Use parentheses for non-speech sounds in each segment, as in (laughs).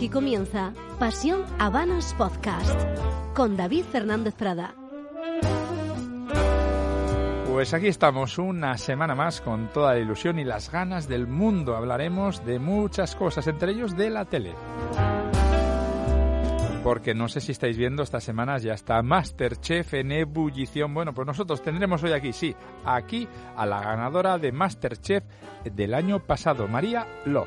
Aquí comienza Pasión Habanos Podcast con David Fernández Prada. Pues aquí estamos una semana más con toda la ilusión y las ganas del mundo. Hablaremos de muchas cosas, entre ellos de la tele. Porque no sé si estáis viendo, estas semanas ya está Masterchef en ebullición. Bueno, pues nosotros tendremos hoy aquí, sí, aquí a la ganadora de Masterchef del año pasado, María Lo.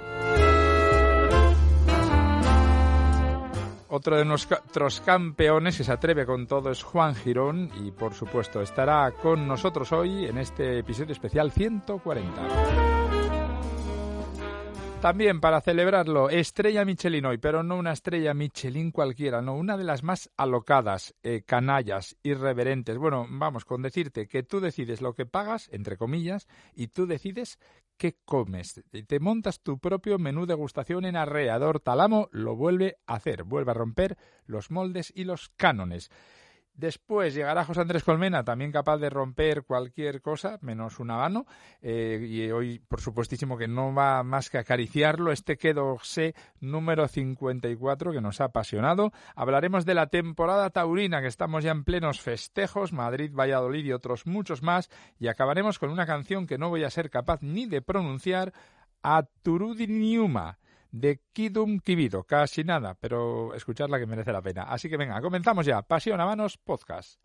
Otro de nuestros campeones que se atreve con todo es Juan Girón y por supuesto estará con nosotros hoy en este episodio especial 140. También para celebrarlo, estrella Michelin hoy, pero no una estrella Michelin cualquiera, no, una de las más alocadas, eh, canallas, irreverentes. Bueno, vamos con decirte que tú decides lo que pagas, entre comillas, y tú decides qué comes. Te montas tu propio menú degustación en Arreador Talamo, lo vuelve a hacer, vuelve a romper los moldes y los cánones. Después llegará José Andrés Colmena, también capaz de romper cualquier cosa, menos un habano. Eh, y hoy, por supuestísimo, que no va más que acariciarlo. Este quedo C número 54 que nos ha apasionado. Hablaremos de la temporada taurina, que estamos ya en plenos festejos, Madrid, Valladolid y otros muchos más. Y acabaremos con una canción que no voy a ser capaz ni de pronunciar, Aturudiniuma de Kidum Kibido. Casi nada, pero escucharla que merece la pena. Así que venga, comenzamos ya. Pasión a manos, podcast.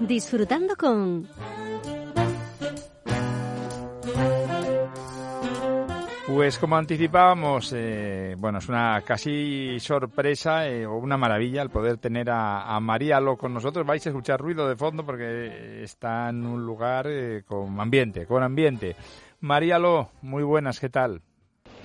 Disfrutando con Pues como anticipábamos, eh, bueno, es una casi sorpresa eh, o una maravilla el poder tener a, María Lo con nosotros. Vais a escuchar ruido de fondo porque está en un lugar eh, con ambiente, con ambiente. María Lo, muy buenas, ¿qué tal?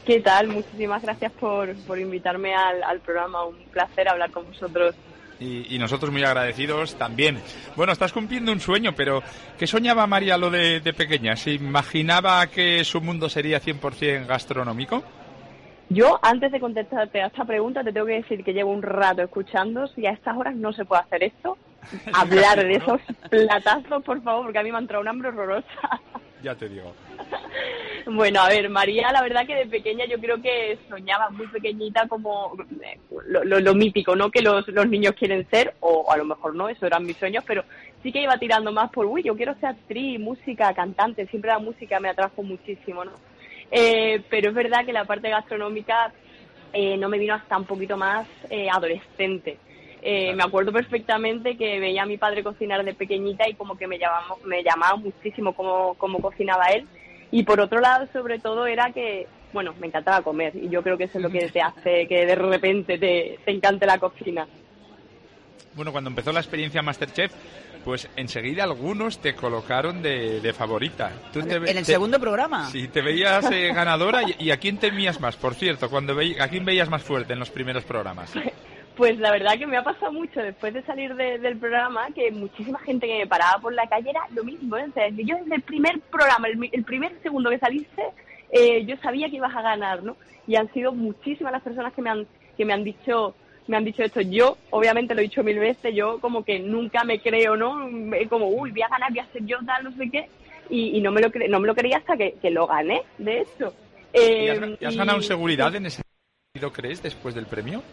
¿Qué tal? Muchísimas gracias por, por invitarme al, al programa. Un placer hablar con vosotros y, nosotros muy agradecidos también. Bueno, estás cumpliendo un sueño, pero ¿qué soñaba María lo de, pequeña? ¿Se imaginaba que su mundo sería 100% gastronómico? Yo, antes de contestarte a esta pregunta, te tengo que decir que llevo un rato escuchando. Si a estas horas no se puede hacer esto, (laughs) hablar de esos platazos, por favor, porque a mí me ha entrado un hambre horrorosa. Ya te digo. Bueno, a ver, María, la verdad que de pequeña yo creo que soñaba muy pequeñita como eh, lo, mítico, ¿no? Que los, los niños quieren ser, o a lo mejor no, eso eran mis sueños, pero sí que iba tirando más por, uy, yo quiero ser actriz, música, cantante, siempre la música me atrajo muchísimo, ¿no? Eh, pero es verdad que la parte gastronómica eh, no me vino hasta un poquito más adolescente. Me acuerdo perfectamente que veía a mi padre cocinar de pequeñita y como que me llamaba, me llamaba muchísimo cómo, cómo cocinaba él y por otro lado, sobre todo, era que, bueno, me encantaba comer y yo creo que eso es lo que te hace que de repente te, te encante la cocina. Bueno, cuando empezó la experiencia Masterchef, pues enseguida algunos te colocaron de, favorita. ¿En el segundo programa? Sí, te veías eh, ganadora y, a quién temías más, por cierto, cuando ¿a quién veías más fuerte en los primeros programas? (laughs) Pues la verdad que me ha pasado mucho después de salir del programa, que muchísima gente que me paraba por la calle era lo mismo. ¿eh? yo desde el primer programa, el, primer segundo que saliste, eh, yo sabía que ibas a ganar, ¿no? Y han sido muchísimas las personas que me han, que me han dicho me han dicho esto. Yo, obviamente, lo he dicho mil veces, yo como que nunca me creo, ¿no? Como, uy, voy a ganar, voy a ser yo tal, no sé qué. Y, no, me lo no me lo creía hasta que, lo gané, de hecho. ¿Y has, eh, ganado seguridad en ese sentido, crees, después del premio?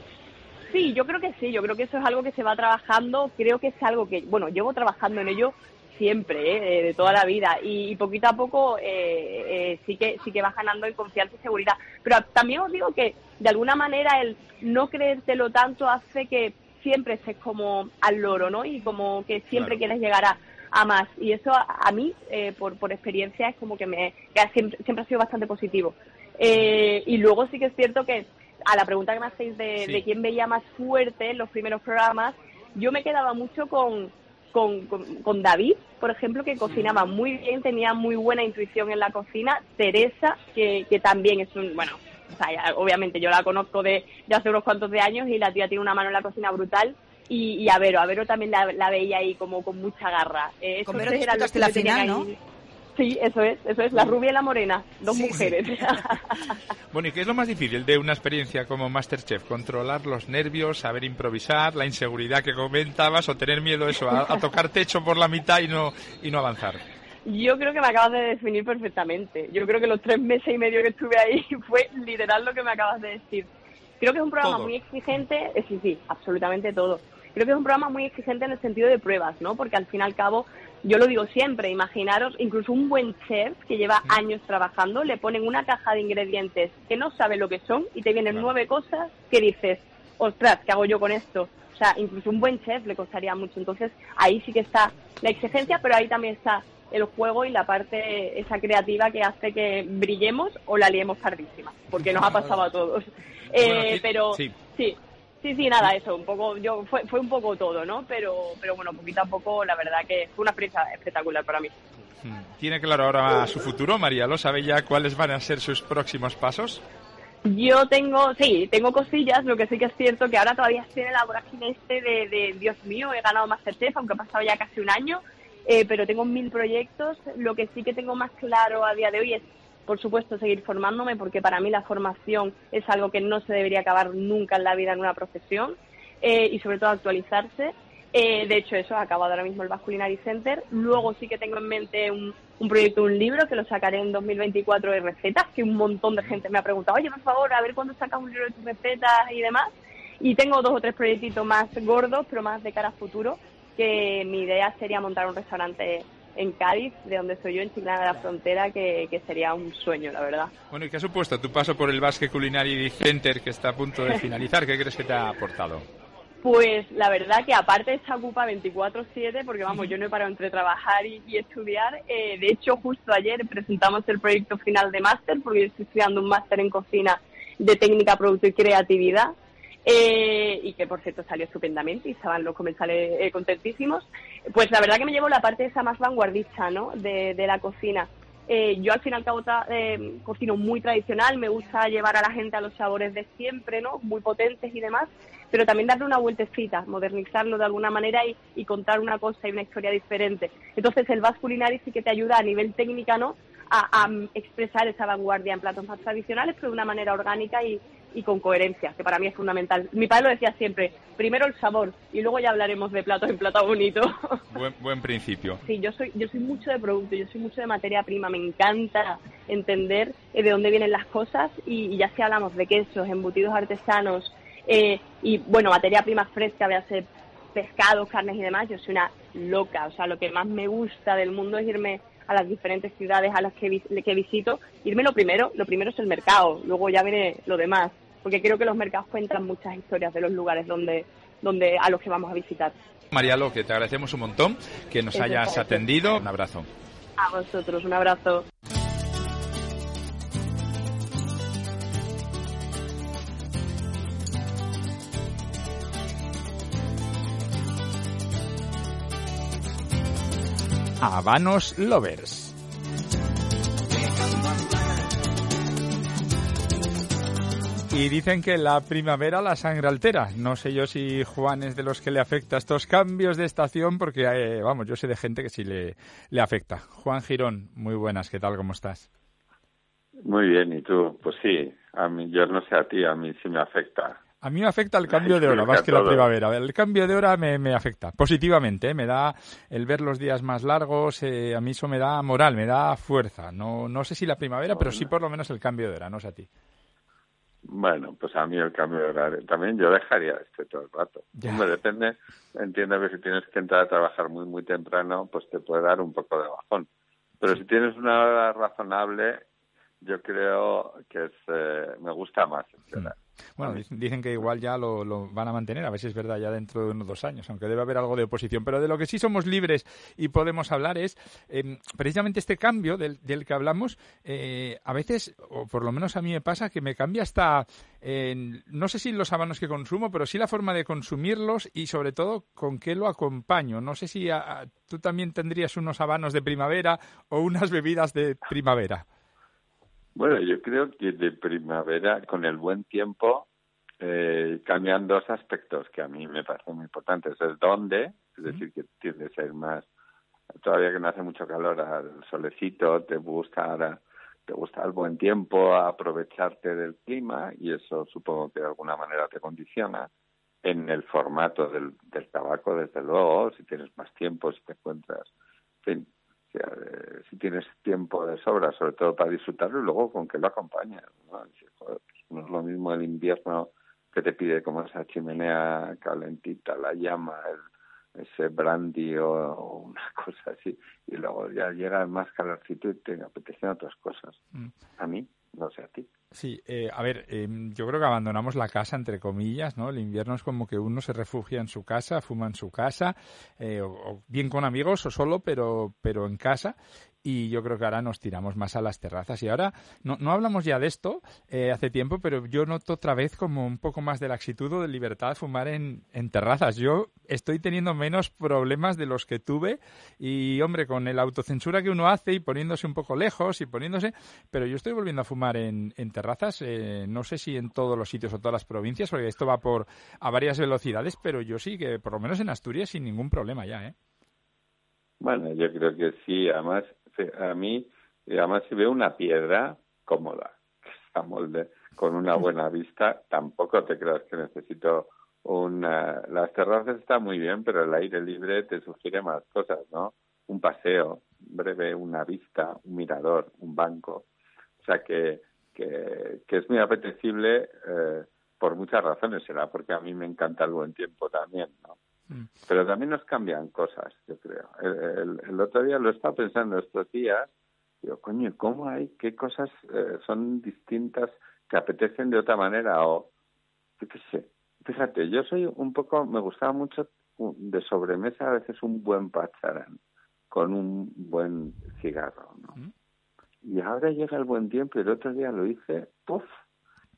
Sí, yo creo que sí, yo creo que eso es algo que se va trabajando, creo que es algo que, bueno, llevo trabajando en ello siempre, ¿eh? de toda la vida, y, poquito a poco eh, eh, sí que sí que vas ganando en confianza y seguridad. Pero también os digo que, de alguna manera, el no creértelo tanto hace que siempre estés como al loro, ¿no? Y como que siempre quieres llegar a, más. Y eso a, mí, por, por experiencia, es como que me siempre, siempre ha sido bastante positivo. y luego sí que es cierto que a la pregunta que me hacéis de, de quién veía más fuerte en los primeros programas, yo me quedaba mucho con, con, con, David, por ejemplo, que cocinaba muy bien, tenía muy buena intuición en la cocina. Teresa, que, que también es un, bueno, o sea, obviamente yo la conozco de, de hace unos cuantos de años y la tía tiene una mano en la cocina brutal. Y, y a Vero, a Vero también la, veía ahí como con mucha garra. Eh, con Vero la final, ¿no? Sí, eso es, eso es, la rubia y la morena, dos mujeres. (laughs) bueno, ¿y qué es lo más difícil de una experiencia como Masterchef? ¿Controlar los nervios, saber improvisar, la inseguridad que comentabas o tener miedo eso, a, tocar techo por la mitad y no, y no avanzar? Yo creo que me acabas de definir perfectamente. Yo creo que los tres meses y medio que estuve ahí (laughs) fue literal lo que me acabas de decir. Creo que es un programa muy exigente, eh, sí, sí, absolutamente todo. Creo que es un programa muy exigente en el sentido de pruebas, ¿no? Porque al fin y al cabo yo lo digo siempre, imaginaros, incluso un buen chef que lleva años trabajando, le ponen una caja de ingredientes que no sabe lo que son y te vienen nueve cosas que dices, ostras, ¿qué hago yo con esto? O sea, incluso un buen chef le costaría mucho. Entonces, ahí sí que está la exigencia, pero ahí también está el juego y la parte esa creativa que hace que brillemos o la liemos tardísima, porque nos ha pasado a todos. Eh, pero sí. Sí, sí, nada, eso, un poco, yo fue, fue un poco todo, ¿no? Pero, pero bueno, poquito a poco, la verdad que fue una experiencia espectacular para mí. Hmm. ¿Tiene claro ahora su futuro, María? ¿Lo sabe ya cuáles van a ser sus próximos pasos? Yo tengo, sí, tengo cosillas, lo que sí que es cierto que ahora todavía estoy en la vorágine este de, de Dios mío, he ganado Masterchef, aunque ha pasado ya casi un año, eh, pero tengo mil proyectos. Lo que sí que tengo más claro a día de hoy es por supuesto, seguir formándome, porque para mí la formación es algo que no se debería acabar nunca en la vida en una profesión, eh, y sobre todo actualizarse. Eh, de hecho, eso ha acabado ahora mismo el Basculinary Center. Luego sí que tengo en mente un, proyecto, un libro, que lo sacaré en 2024 de recetas, que un montón de gente me ha preguntado, oye, por favor, a ver cuándo sacas un libro de tus recetas y demás. Y tengo dos o tres proyectitos más gordos, pero más de cara a futuro, que mi idea sería montar un restaurante en Cádiz, de donde soy yo, en Chiclana de la Frontera, que, sería un sueño, la verdad. Bueno, ¿y qué ha supuesto tu paso por el Basque Culinary Center, que está a punto de (laughs) finalizar? ¿Qué crees que te ha aportado? Pues la verdad que aparte está ocupa 24/7, porque vamos, yo no he parado entre trabajar y, estudiar. Eh, de hecho, justo ayer presentamos el proyecto final de máster, porque yo estoy estudiando un máster en cocina de técnica, producto y creatividad. Eh, y que por cierto salió estupendamente y estaban los comensales eh, contentísimos, pues la verdad que me llevo la parte esa más vanguardista ¿no? de, la cocina. Eh, yo al fin y al cabo cocino muy tradicional, me gusta llevar a la gente a los sabores de siempre, ¿no? muy potentes y demás, pero también darle una vueltecita, modernizarlo de alguna manera y, contar una cosa y una historia diferente. Entonces el Vas sí que te ayuda a nivel técnica ¿no? a, a expresar esa vanguardia en platos más tradicionales, pero de una manera orgánica y, y con coherencia, que para mí es fundamental. Mi padre lo decía siempre, primero el sabor y luego ya hablaremos de platos en plato bonito. (laughs) Buen, buen principio. Sí, yo soy, yo soy mucho de producto, yo soy mucho de materia prima, me encanta entender eh, de dónde vienen las cosas y, ya si hablamos de quesos, embutidos artesanos eh, y bueno, materia prima fresca, ser pescados, carnes y demás, yo soy una loca, o sea, lo que más me gusta del mundo es irme a las diferentes ciudades a las que, que visito, irme lo primero, lo primero es el mercado, luego ya viene lo demás porque creo que los mercados cuentan muchas historias de los lugares donde, donde a los que vamos a visitar. María Lo, que te agradecemos un montón que nos hayas atendido. Un abrazo. A vosotros, un abrazo. Habanos Lovers. Y dicen que la primavera la sangre altera. No sé yo si Juan es de los que le afecta estos cambios de estación, porque, eh, vamos, yo sé de gente que sí le, le afecta. Juan Girón, muy buenas, ¿qué tal? ¿Cómo estás? Muy bien, ¿y tú? Pues sí, a mí, yo no sé a ti, a mí sí me afecta. A mí me afecta el (laughs) cambio de hora, más que la primavera. El cambio de hora me, me afecta positivamente, ¿eh? me da el ver los días más largos, eh, a mí eso me da moral, me da fuerza. No, no sé si la primavera, pero sí por lo menos el cambio de hora, no sé a ti. Bueno, pues a mí el cambio de horario. También yo dejaría este todo el rato. Me depende, entiendo que si tienes que entrar a trabajar muy, muy temprano, pues te puede dar un poco de bajón. Pero si tienes una hora razonable, yo creo que es, eh, gusta más. Bueno, dicen que igual ya lo, van a mantener, a ver si es verdad ya dentro de unos dos años, aunque debe haber algo de oposición. Pero de lo que sí somos libres y podemos hablar es em, precisamente este cambio del, que hablamos. Eh, a veces, o por lo menos a mí me pasa, que me cambia hasta, no sé si los habanos que consumo, pero sí la forma de consumirlos y sobre todo con qué lo acompaño. No sé si tú también tendrías unos habanos de primavera o unas bebidas de primavera. Bueno, yo creo que de primavera, con el buen tiempo, eh, cambian dos aspectos que a mí me parecen muy importantes. El dónde, es decir, que tiende a ser más, todavía que no hace mucho calor, al solecito, te gusta te gusta el buen tiempo, aprovecharte del clima y eso supongo que de alguna manera te condiciona. En el formato del, del tabaco, desde luego, si tienes más tiempo, si te encuentras, en fin, eh, si tienes tiempo de sobra, sobre todo para disfrutarlo, y luego con que lo acompañes. ¿no? Pues no es lo mismo el invierno que te pide como esa chimenea calentita, la llama, el, ese brandy o, una (laughs) cosa así, y luego ya llega más calorcito y te apetecen otras cosas. Mm. A mí, no sé a ti. Sí, eh, a ver, em, yo creo que abandonamos la casa, entre comillas, ¿no? El invierno es como que uno se refugia en su casa, fuma en su casa, eh, o, bien con amigos o solo, pero, pero en casa y yo creo que ahora nos tiramos más a las terrazas. Y ahora no, no hablamos ya de esto eh, hace tiempo, pero yo noto otra vez como un poco más de laxitud o de libertad de fumar en, en terrazas. Yo estoy teniendo menos problemas de los que tuve y, hombre, con el autocensura que uno hace y poniéndose un poco lejos y poniéndose, pero yo estoy volviendo a fumar en, en terrazas, eh, no sé si en todos los sitios o todas las provincias, porque esto va por a varias velocidades, pero yo sí que por lo menos en Asturias sin ningún problema ya, ¿eh? Bueno, yo creo que sí, además a mí, y además si veo una piedra cómoda, que molde, con una buena vista, tampoco te creas que necesito una... Las terrazas están muy bien, pero el aire libre te sugiere más cosas, ¿no? Un paseo breve, una vista, un mirador, un banco. O sea que, que, que es muy apetecible eh, por muchas razones. Será porque a mí me encanta el buen tiempo también. Mm. Pero también nos cambian cosas, yo creo. El, otro día lo estaba pensando estos días, digo, coño, ¿cómo hay? ¿Qué cosas eh, son distintas que apetecen de otra manera? O, qué sé. Fíjate, yo soy un poco, me gustaba mucho de sobremesa a veces un buen pacharán con un buen cigarro, ¿no? Mm. Y ahora llega el buen tiempo y el otro día lo hice, ¡puf!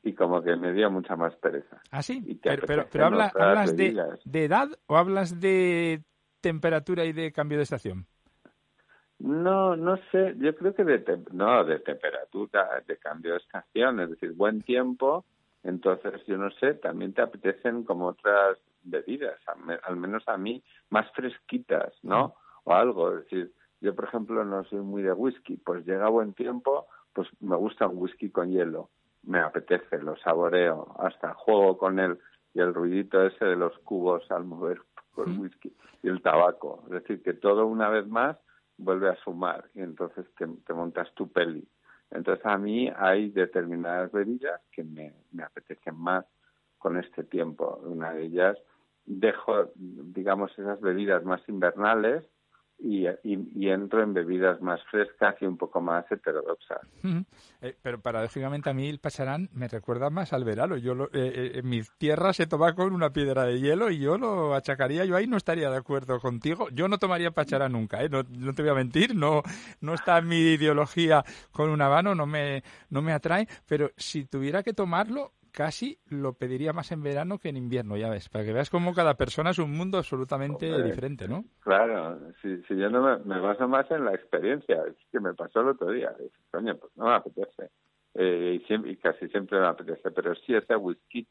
Y como que me dio mucha más pereza. ¿Ah, sí? Pero, pero, hablas de, edad o hablas de temperatura y de cambio de estación? No, no sé, yo creo que de, no, de temperatura, de cambio de estación, es decir, buen tiempo, entonces yo no sé, también te apetecen como otras bebidas, al menos a mí, más fresquitas, ¿no? O algo, es decir, yo por ejemplo no soy muy de whisky, pues llega buen tiempo, pues me gusta un whisky con hielo me apetece, lo saboreo, hasta juego con él y el ruidito ese de los cubos al mover con el whisky y el tabaco. Es decir, que todo una vez más vuelve a sumar y entonces te, te montas tu peli. Entonces a mí hay determinadas bebidas que me, me apetecen más con este tiempo. Una de ellas dejo, digamos, esas bebidas más invernales y, y, entro en bebidas más frescas y un poco más heterodoxas. Eh, pero paradójicamente a mí el pacharán me recuerda más al verano. Yo eh, eh, en mi tierra se toma con una piedra de hielo y yo lo achacaría, yo ahí no estaría de acuerdo contigo. Yo no tomaría pacharán nunca, no, no, te voy a mentir, no, no está en mi ideología con un habano, no me, no me atrae, pero si tuviera que tomarlo, casi lo pediría más en verano que en invierno, ya ves, para que veas cómo cada persona es un mundo absolutamente diferente, ¿no? Claro, si, si yo no me, baso más en la experiencia, es que me pasó el otro día, coño, pues no me apetece, eh, y, siempre, y casi siempre me apetece, pero sí ese whisky,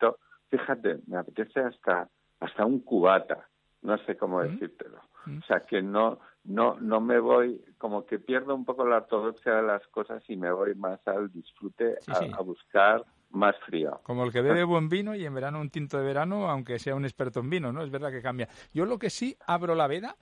fíjate, me apetece hasta, hasta un cubata, no sé cómo ¿Mm? decírtelo. ¿Mm? O sea, que no, no, no me voy, como que pierdo un poco la ortodoxia de las cosas y me voy más al disfrute, a, buscar más frío. Como el que bebe buen vino y en verano un tinto de verano, aunque sea un experto en vino, ¿no? Es verdad que cambia. Yo lo que sí abro la veda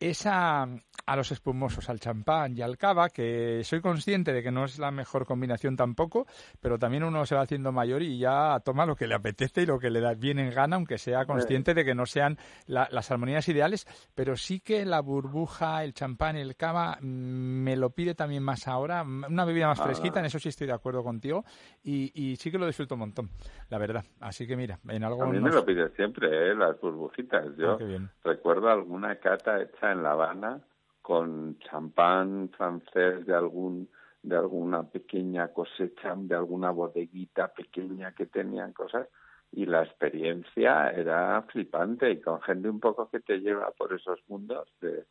es a, a, los espumosos, al champán y al cava, que soy consciente de que no es la mejor combinación tampoco, pero también uno se va haciendo mayor y ya toma lo que le apetece y lo que le da bien en gana, aunque sea consciente de que no sean las armonías ideales, pero sí que la burbuja, el champán y el cava mm, me lo pide también más ahora, una bebida más fresquita, en eso sí estoy de acuerdo contigo, y, y sí que lo disfruto un montón, la verdad. Así que mira, en algo... A mí me lo pide siempre, ¿eh? las burbujitas. Yo ah, recuerdo alguna cata hecha en La Habana con champán francés de algún de alguna pequeña cosecha, de alguna bodeguita pequeña que tenían cosas y la experiencia era flipante y con gente un poco que te lleva por esos mundos de,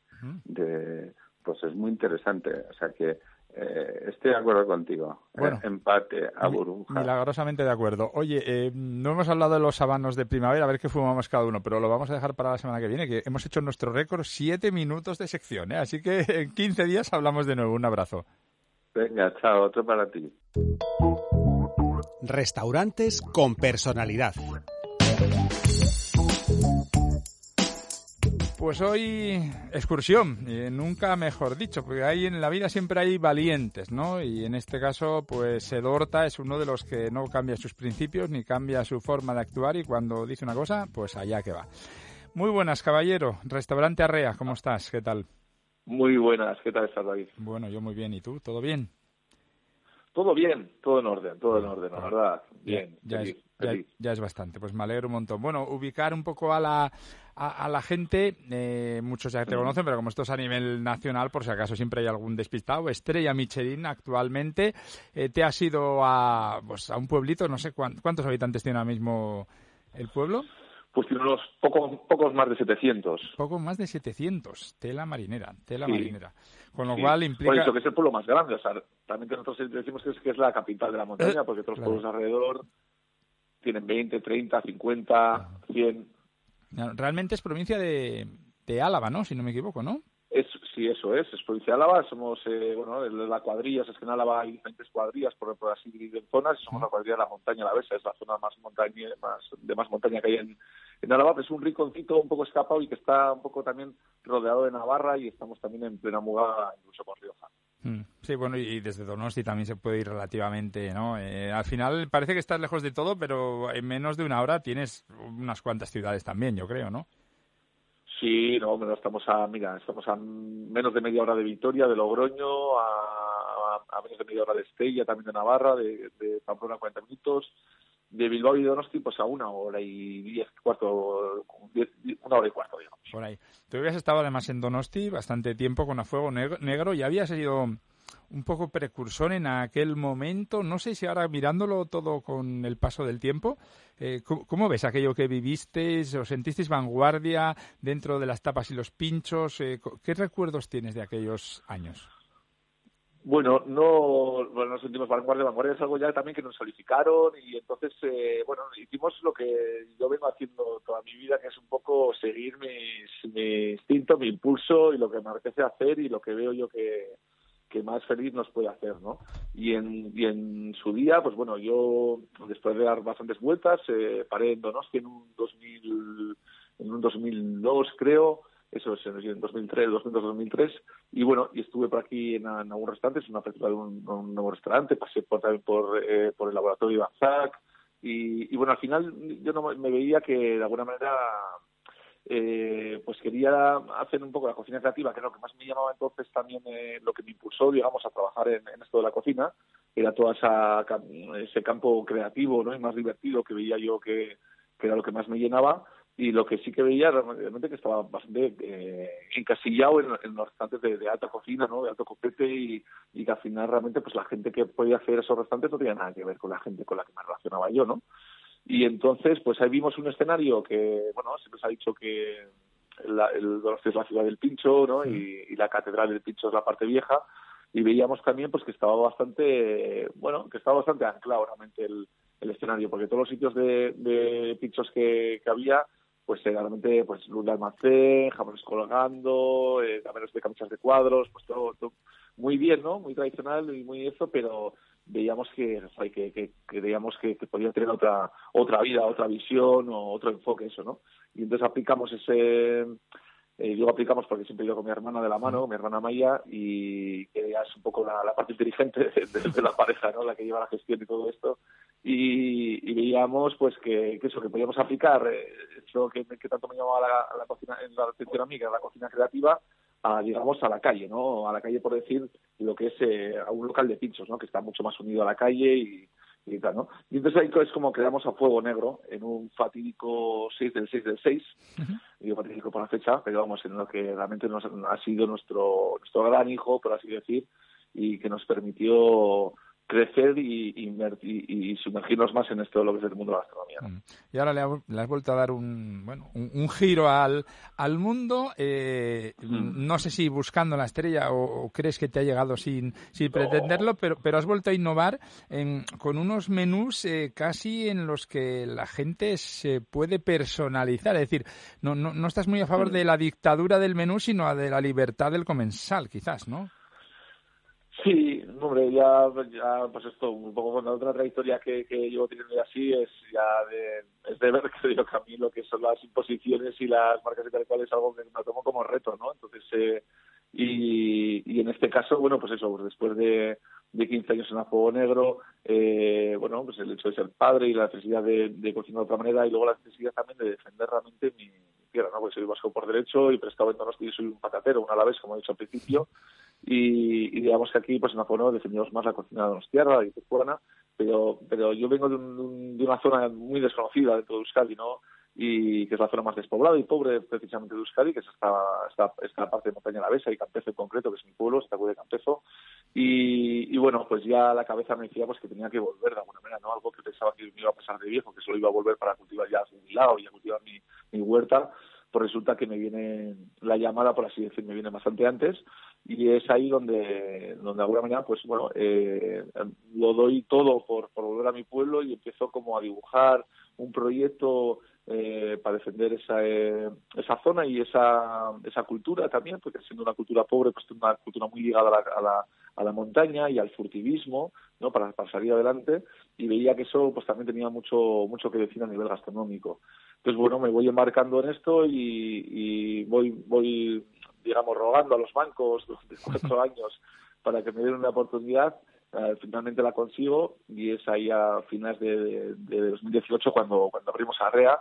de pues es muy interesante o sea que eh, estoy de acuerdo contigo. Bueno, empate a burbuja. Milagrosamente de acuerdo. Oye, eh, no hemos hablado de los sabanos de primavera, a ver qué fumamos cada uno, pero lo vamos a dejar para la semana que viene, que hemos hecho nuestro récord siete minutos de sección, ¿eh? así que (laughs) en 15 días hablamos de nuevo. Un abrazo. Venga, chao, otro para ti. Restaurantes con personalidad. Pues hoy excursión, nunca mejor dicho, porque hay en la vida siempre hay valientes, ¿no? Y en este caso, pues Edorta es uno de los que no cambia sus principios ni cambia su forma de actuar y cuando dice una cosa, pues allá que va. Muy buenas, caballero. Restaurante Arrea, ¿cómo estás? ¿Qué tal? Muy buenas, ¿qué tal estás, David? Bueno, yo muy bien. ¿Y tú? ¿Todo bien? Todo bien, todo en orden, todo en orden, la verdad. Bien, ya, es, bastante, pues me alegro un montón. Bueno, ubicar un poco a la, a, la gente, eh, muchos ya te conocen, pero como esto es a nivel nacional, por si acaso siempre hay algún despistado, Estrella Michelin actualmente, eh, te has ido a, pues, a un pueblito, no sé cuántos habitantes tiene ahora mismo el pueblo. Pues tiene unos pocos, pocos más de 700. Pocos más de 700. Tela marinera, tela marinera. Con lo cual implica... Por eso que es el pueblo más grande. O sea, realmente nosotros decimos que es, que es la capital de la montaña, porque todos los pueblos alrededor tienen 20, 30, 50, 100. Realmente es provincia de, de Álava, ¿no? Si no me equivoco, ¿no? Sí, eso es, es provincia de Álava, somos, eh, bueno, la cuadrilla, es que en Álava hay diferentes cuadrillas, por, por así en zonas, y somos la cuadrilla de la montaña la Besa, es la zona más montaña, más, de más montaña que hay en, en Álava, es un rinconcito un poco escapado y que está un poco también rodeado de Navarra y estamos también en plena muga incluso con Rioja. Mm, sí, bueno, y desde Donosti también se puede ir relativamente, ¿no? Eh, al final parece que estás lejos de todo, pero en menos de una hora tienes unas cuantas ciudades también, yo creo, ¿no? Sí, no, estamos a, mira, estamos a menos de media hora de Vitoria, de Logroño, a, a, menos de media hora de Estella, también de Navarra, de, de Pamplona 40 minutos, de Bilbao y Donosti pues a una hora y diez, cuarto, una hora y cuarto, digamos. Por ahí. Tú habías estado además en Donosti bastante tiempo con A Fuego Negro y habías sido un poco precursor en aquel momento. No sé si ahora mirándolo todo con el paso del tiempo, eh, ¿cómo, ves aquello que vivisteis o sentisteis vanguardia dentro de las tapas y los pinchos? Eh, ¿Qué recuerdos tienes de aquellos años? Bueno, no nos sentimos vanguardia. Vanguardia es algo ya también que nos solicitaron y entonces, eh, bueno, hicimos lo que yo vengo haciendo toda mi vida, que es un poco seguir mi instinto, mi impulso y lo que me apetece hacer y lo que veo yo que, que más feliz nos puede hacer, ¿no? Y en, y en su día, pues bueno, yo después de dar bastantes vueltas, eh, paré en Donosti en un 2000, en un 2002 creo, eso es en 2003, 2002, 2003, y bueno, y estuve por aquí en, algún restaurante, es una apertura de un, nuevo restaurante, pasé por, también por, eh, por el laboratorio de Banzac, y, y bueno, al final yo no me veía que de alguna manera eh, pues quería hacer un poco la cocina creativa, que es lo que más me llamaba entonces también eh, lo que me impulsó, digamos, a trabajar en, esto de la cocina, era todo ese campo creativo ¿no? y más divertido que veía yo que, era lo que más me llenaba y lo que sí que veía realmente que estaba bastante eh, encasillado en, los restaurantes de, alta cocina, ¿no? de alto copete y, y, que al final realmente pues la gente que podía hacer esos restaurantes no tenía nada que ver con la gente con la que me relacionaba yo, ¿no? Y entonces, pues ahí vimos un escenario que, bueno, se nos ha dicho que la, el es la ciudad del Pincho, ¿no? Y, la catedral del Pincho es la parte vieja. Y veíamos también, pues, que estaba bastante, bueno, que estaba bastante anclado realmente el, el escenario, porque todos los sitios de, de pinchos que, que había, pues eh, realmente pues luz de almacén, jamones colgando, eh, de camisas de cuadros, pues todo, todo, muy bien, ¿no? Muy tradicional y muy eso, pero veíamos que, que, que, creíamos que, podía tener otra otra vida, otra visión o otro enfoque eso, ¿no? Y entonces aplicamos ese eh, yo aplicamos porque siempre ido con mi hermana de la mano, mi hermana Maya, y que ella es un poco la, parte inteligente (laughs) de, la pareja, ¿no? La que lleva la gestión y todo esto. Y, veíamos, pues, que, eso, que podíamos aplicar eh, eso que, tanto me llamaba la, la cocina, la atención a mí, que era la cocina creativa, a, digamos, a la calle, ¿no? A la calle, por decir, lo que es eh, a un local de pinchos, ¿no? Que está mucho más unido a la calle y, y tal, ¿no? Y entonces ahí es como creamos a fuego negro en un fatídico 6 del 6 del 6, digo fatídico por la fecha, pero vamos, en lo que realmente nos ha sido nuestro, nuestro gran hijo, por así decir, y que nos permitió crecer y, y, sumergirnos más en esto lo que es el mundo de la gastronomía. Mm. Y ahora le, has vuelto a dar un, bueno, un, giro al, al mundo, eh, mm. no sé si buscando la estrella o, crees que te ha llegado sin, sin pretenderlo, pero, pero has vuelto a innovar con unos menús eh, casi en los que la gente se puede personalizar. Es decir, no, no, no estás muy a favor mm. de la dictadura del menú, sino de la libertad del comensal, quizás, ¿no? Sí, hombre, ya, ya pues esto, un poco con la otra trayectoria que, que llevo teniendo así es ya de, es de ver (laughs) que a mí lo que son las imposiciones y las marcas y tal cual es algo que me tomo como reto, ¿no? Entonces, eh, y, y en este caso, bueno, pues eso, pues después de, de 15 años en a fuego negro, eh, bueno, pues el hecho de ser padre y la necesidad de, de, cocinar de otra manera y luego la necesidad también de defender realmente mi, tierra, ¿no? Porque soy vasco por derecho y prestado en Donosti y soy un patatero, una vez, como he dicho al principio, y, y, digamos que aquí pues en Afono defendemos más la cocina de Donostiarra y Guipuzcoana, pero pero yo vengo de, un, de, una zona muy desconocida dentro de Euskadi, ¿no? Y que es la zona más despoblada y pobre precisamente de Euskadi, que es esta, esta, esta parte de Montaña la Besa y Campezo en concreto, que es mi pueblo, esta de Campezo. Y, y, bueno, pues ya la cabeza me decía pues que tenía que volver de alguna manera, ¿no? Algo que pensaba que me iba a pasar de viejo, que solo iba a volver para cultivar ya mi lado y a cultivar mi, mi huerta pues resulta que me viene la llamada, por así decir, me viene bastante antes y es ahí donde, donde de alguna manera, pues bueno, eh, lo doy todo por, por volver a mi pueblo y empiezo como a dibujar un proyecto eh, para defender esa, eh, esa zona y esa, esa cultura también, porque siendo una cultura pobre, pues es una cultura muy ligada a la, a la, a la montaña y al furtivismo, ¿no? Para, para, salir adelante, y veía que eso pues también tenía mucho, mucho que decir a nivel gastronómico. Entonces, bueno, me voy embarcando en esto y, y voy, voy, digamos, rogando a los bancos (laughs) durante cuatro años para que me den una oportunidad. Uh, finalmente la consigo y es ahí a finales de, de, 2018 cuando, cuando abrimos Arrea,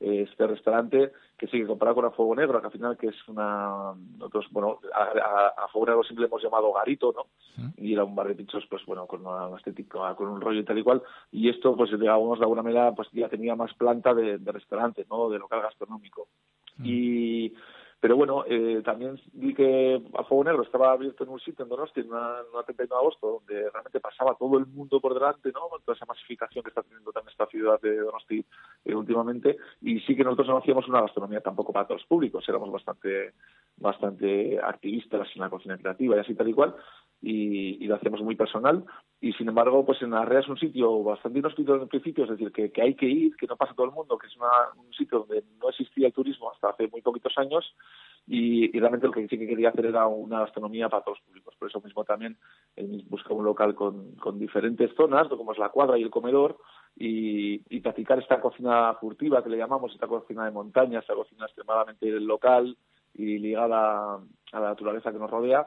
este restaurante que sigue comparado con a Fuego Negro, que al final que es una nosotros bueno a, a, Fuego Negro siempre hemos llamado Garito, ¿no? Y era un bar de pinchos pues bueno con una estética, con un rollo y tal y cual y esto pues digamos de alguna manera pues ya tenía más planta de, de restaurante, ¿no? De local gastronómico. Y pero bueno, eh, también vi que a Fuego Negro estaba abierto en un sitio en Donosti, en una, una 31 de agosto, donde realmente pasaba todo el mundo por delante, ¿no? Toda esa masificación que está teniendo también esta ciudad de Donosti eh, últimamente. Y sí que nosotros no hacíamos una gastronomía tampoco para todos los públicos, éramos bastante, bastante activistas en la cocina creativa y así tal y cual y, lo hacemos muy personal. Y sin embargo, pues en Arrea es un sitio bastante inhóspito en principio, es decir, que, que, hay que ir, que no pasa todo el mundo, que es una, un sitio donde no existía el turismo hasta hace muy poquitos años y, realmente lo que sí que quería hacer era una gastronomía para todos los públicos. Por eso mismo también eh, busca un local con, con diferentes zonas, como es la cuadra y el comedor, y practicar esta cocina furtiva que le llamamos, esta cocina de montaña, esta cocina extremadamente local y ligada a la naturaleza que nos rodea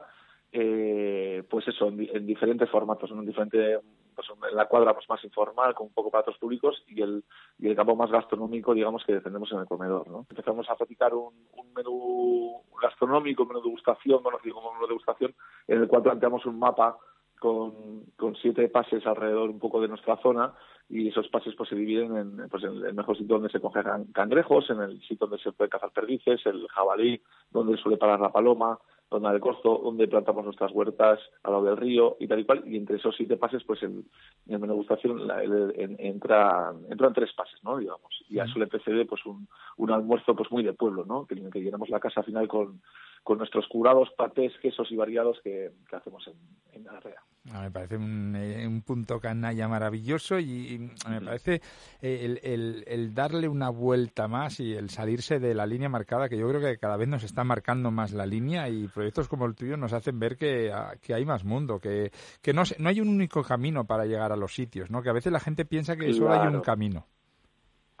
eh, pues eso, en, diferentes formatos, en diferente, pues en la cuadra pues más informal, con un poco para otros públicos, y el, y el campo más gastronómico, digamos, que defendemos en el comedor, ¿no? Empezamos a practicar un, un menú gastronómico, un menú de degustación, conocido como menú de degustación, en el cual planteamos un mapa con, con siete pases alrededor un poco de nuestra zona, y esos pases pues se dividen en, pues, en el mejor sitio donde se cogen cangrejos, en el sitio donde se puede cazar perdices, el jabalí, donde suele parar la paloma, zona del Corzo, donde plantamos nuestras huertas al lado del río y tal y cual, y entre esos siete pases, pues en, en menú gustación la, en, entra, entran tres pases, ¿no? Digamos, y a eso le precede pues un, un almuerzo pues muy de pueblo, ¿no? Que, que llenamos la casa final con, con nuestros curados, patés, quesos y variados que, que hacemos en, en Arrea. Ah, me parece un, eh, un, punto canalla maravilloso y, y me parece eh, el, el, el, darle una vuelta más y el salirse de la línea marcada, que yo creo que cada vez nos está marcando más la línea y proyectos como el tuyo nos hacen ver que, ah, que hay más mundo, que, que no, no hay un único camino para llegar a los sitios, ¿no? que a veces la gente piensa que claro. solo hay un camino.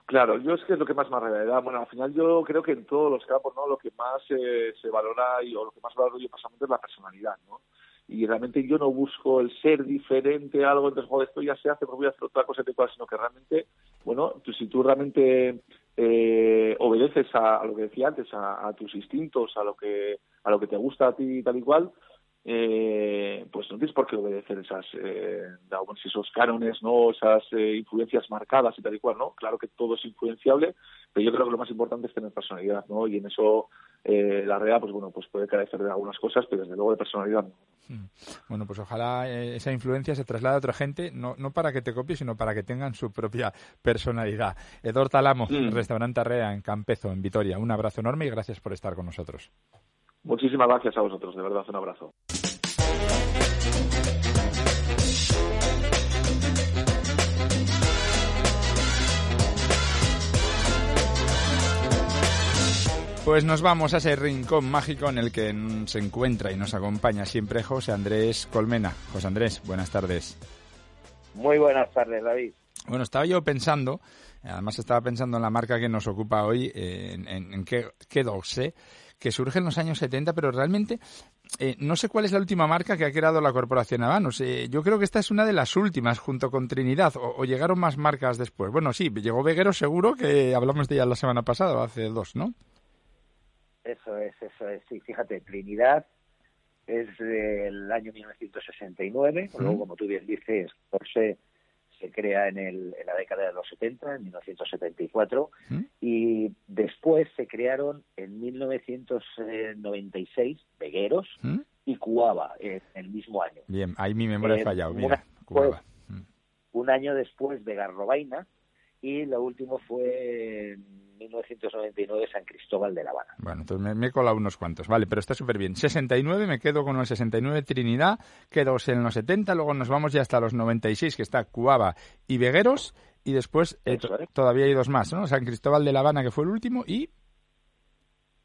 Claro, yo es que es lo que más me realidad. Bueno, al final yo creo que en todos los campos, ¿no? Lo que más eh, se valora y o lo que más valoro yo personalmente es la personalidad, ¿no? Y realmente yo no busco el ser diferente, algo, entonces, joder, esto ya se hace, porque voy a hacer otra cosa, sino que realmente, bueno, tú, si tú realmente eh, obedeces a, lo que decía antes, a, tus instintos, a lo que a lo que te gusta a ti tal y cual, eh, pues no tienes por qué obedecer esas, eh, esos cánones, no, esas eh, influencias marcadas y tal y cual, ¿no? Claro que todo es influenciable, pero yo creo que lo más importante es tener personalidad, ¿no? Y en eso eh, la realidad, pues bueno, pues puede carecer de algunas cosas, pero desde luego de personalidad. Hmm. Bueno, pues ojalá esa influencia se traslade a otra gente, no, no para que te copie, sino para que tengan su propia personalidad. Edor Talamo, mm. Restaurante Arrea en Campezo, en Vitoria. Un abrazo enorme y gracias por estar con nosotros. Muchísimas gracias a vosotros, de verdad, un abrazo. Pues nos vamos a ese rincón mágico en el que se encuentra y nos acompaña siempre José Andrés Colmena. José Andrés, buenas tardes. Muy buenas tardes, David. Bueno, estaba yo pensando, además estaba pensando en la marca que nos ocupa hoy, en, en, en qué, qué que surge en los años 70, pero realmente eh, no sé cuál es la última marca que ha creado la corporación Habanos. Eh, yo creo que esta es una de las últimas, junto con Trinidad, o, llegaron más marcas después. Bueno, sí, llegó Veguero seguro, que hablamos de ella la semana pasada, o hace dos, ¿no? Eso es, eso es. Sí, fíjate, Trinidad es del año 1969, luego, como tú bien dices, Porsche se crea en, el, en la década de los 70, en 1974, y después se crearon en 1996 Vegueros y Cuava en el mismo año. Bien, ahí mi memoria ha eh, fallado, mira, Un año después de Garrobaina y lo último fue en 1999 San Cristóbal de La Habana. Bueno, entonces me, he colado unos cuantos. Vale, pero está súper bien. 69, me quedo con el 69 Trinidad, quedo en los 70, luego nos vamos ya hasta los 96, que está Cuava y Vegueros, y después eh, todavía hay dos más, ¿no? San Cristóbal de La Habana, que fue el último, y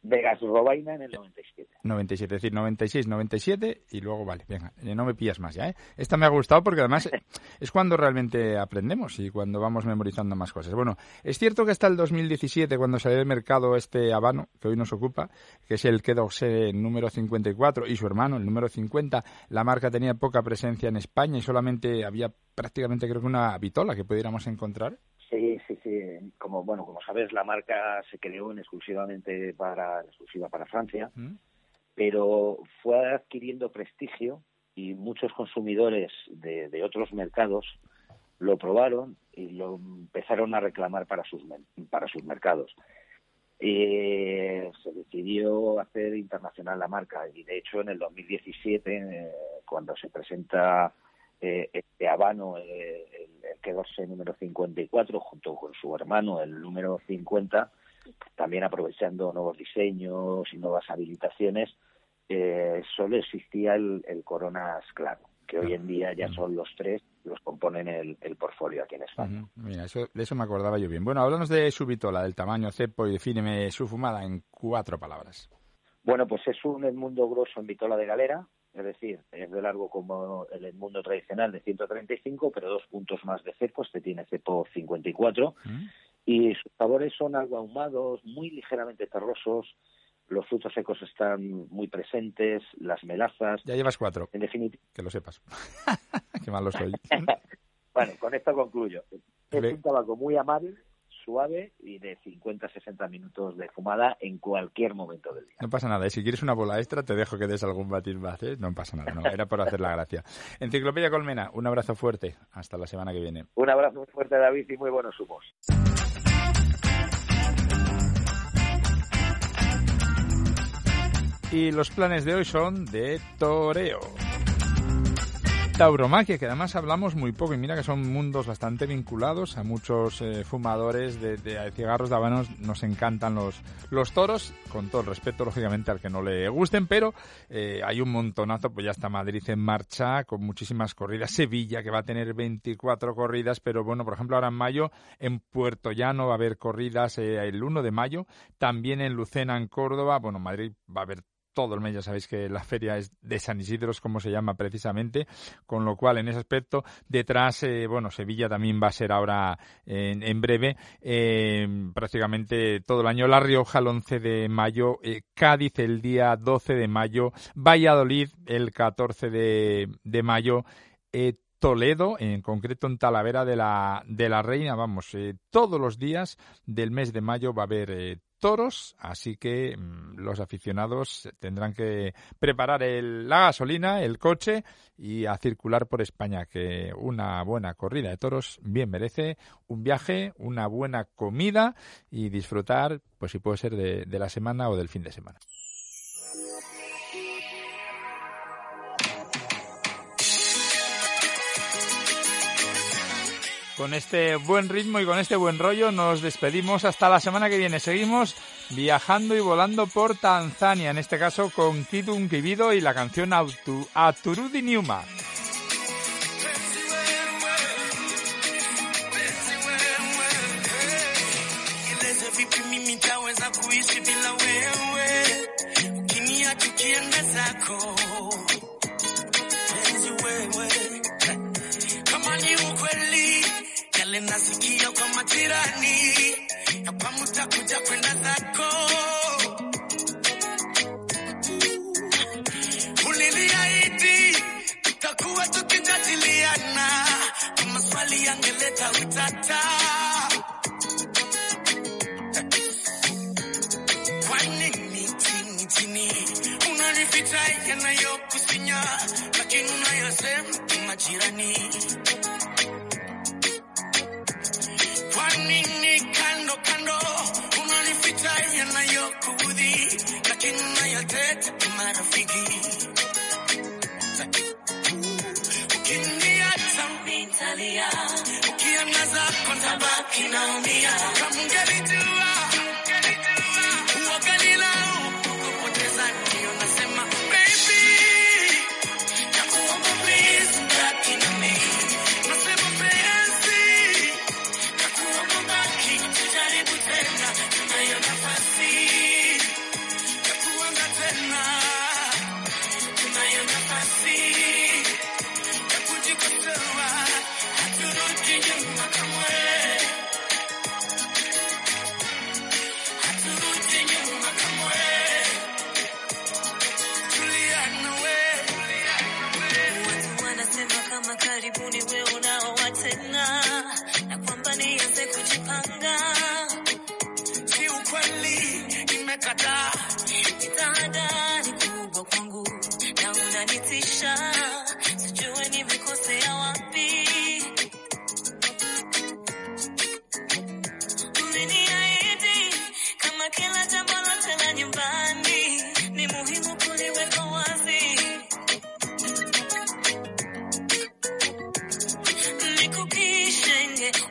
Vegas Robaina en el 97. 97, es decir, 96, 97 y luego, vale, venga, eh, no me pillas más ya, ¿eh? Esta me ha gustado porque además (laughs) es cuando realmente aprendemos y cuando vamos memorizando más cosas. Bueno, es cierto que hasta el 2017, cuando salió del mercado este habano, que hoy nos ocupa, que es el Kedoxe número 54 y su hermano, el número 50, la marca tenía poca presencia en España y solamente había prácticamente creo que una vitola que pudiéramos encontrar. Sí, sí. Como bueno, como sabes, la marca se creó en exclusivamente para exclusiva para Francia, mm. pero fue adquiriendo prestigio y muchos consumidores de, otros mercados lo probaron y lo empezaron a reclamar para sus para sus mercados. se decidió hacer internacional la marca y de hecho en el 2017 eh, cuando se presenta eh, este Habano, eh, el, quedóse número 54, junto con su hermano, el número 50, también aprovechando nuevos diseños y nuevas habilitaciones, eh, solo existía el, el Coronas Claro, que hoy en día ya son los tres los componen el, el portfolio aquí en España. Mira, eso, de eso me acordaba yo bien. Bueno, háblanos de su vitola, del tamaño cepo y defíneme su fumada en cuatro palabras. Bueno, pues es un mundo grosso en vitola de galera, es decir, es de largo como el mundo tradicional de 135, pero dos puntos más de cepo, este tiene cepo 54, mm. y sus sabores son algo ahumados, muy ligeramente terrosos, los frutos secos están muy presentes, las melazas. Ya llevas cuatro. En definitiva. Que lo sepas. (laughs) Qué malo soy. (laughs) bueno, con esto concluyo. Es un tabaco muy amable, suave y de 50-60 minutos de fumada en cualquier momento del día. No pasa nada, y si quieres una bola extra te dejo que des algún batir ¿eh? no pasa nada, no, era por hacer la gracia. Enciclopedia Colmena, un abrazo fuerte, hasta la semana que viene. Un abrazo muy fuerte David y muy buenos humos. Y los planes de hoy son de toreo tauromaquia, que además hablamos muy poco y mira que son mundos bastante vinculados a muchos eh, fumadores de, cigarros de habanos. Nos encantan los, los toros, con todo el respeto, lógicamente, al que no le gusten, pero eh, hay un montonazo, pues ya está Madrid en marcha, con muchísimas corridas. Sevilla, que va a tener 24 corridas, pero bueno, por ejemplo, ahora en mayo en Puerto Llano va a haber corridas eh, el 1 de mayo, también en Lucena, en Córdoba, bueno, Madrid va a haber todo el mes, ya sabéis que la feria es de San Isidro, es como se llama precisamente, con lo cual en ese aspecto detrás, eh, bueno, Sevilla también va a ser ahora en, breve, eh, prácticamente todo el año, La Rioja el 11 de mayo, eh, Cádiz el día 12 de mayo, Valladolid el 14 de, de mayo, Toledo, en concreto en Talavera de la, de la Reina, vamos, todos los días del mes de mayo va a haber toros, así que mm, los aficionados tendrán que preparar la gasolina, el coche y a circular por España, que una buena corrida de toros bien merece un viaje, una buena comida y disfrutar, pues si puede ser de la semana o del fin de semana. Con este buen ritmo y con este buen rollo nos despedimos hasta la semana que viene. Seguimos viajando y volando por Tanzania, en este caso con Kidun Kibido y la canción Aturudi Niuma. yale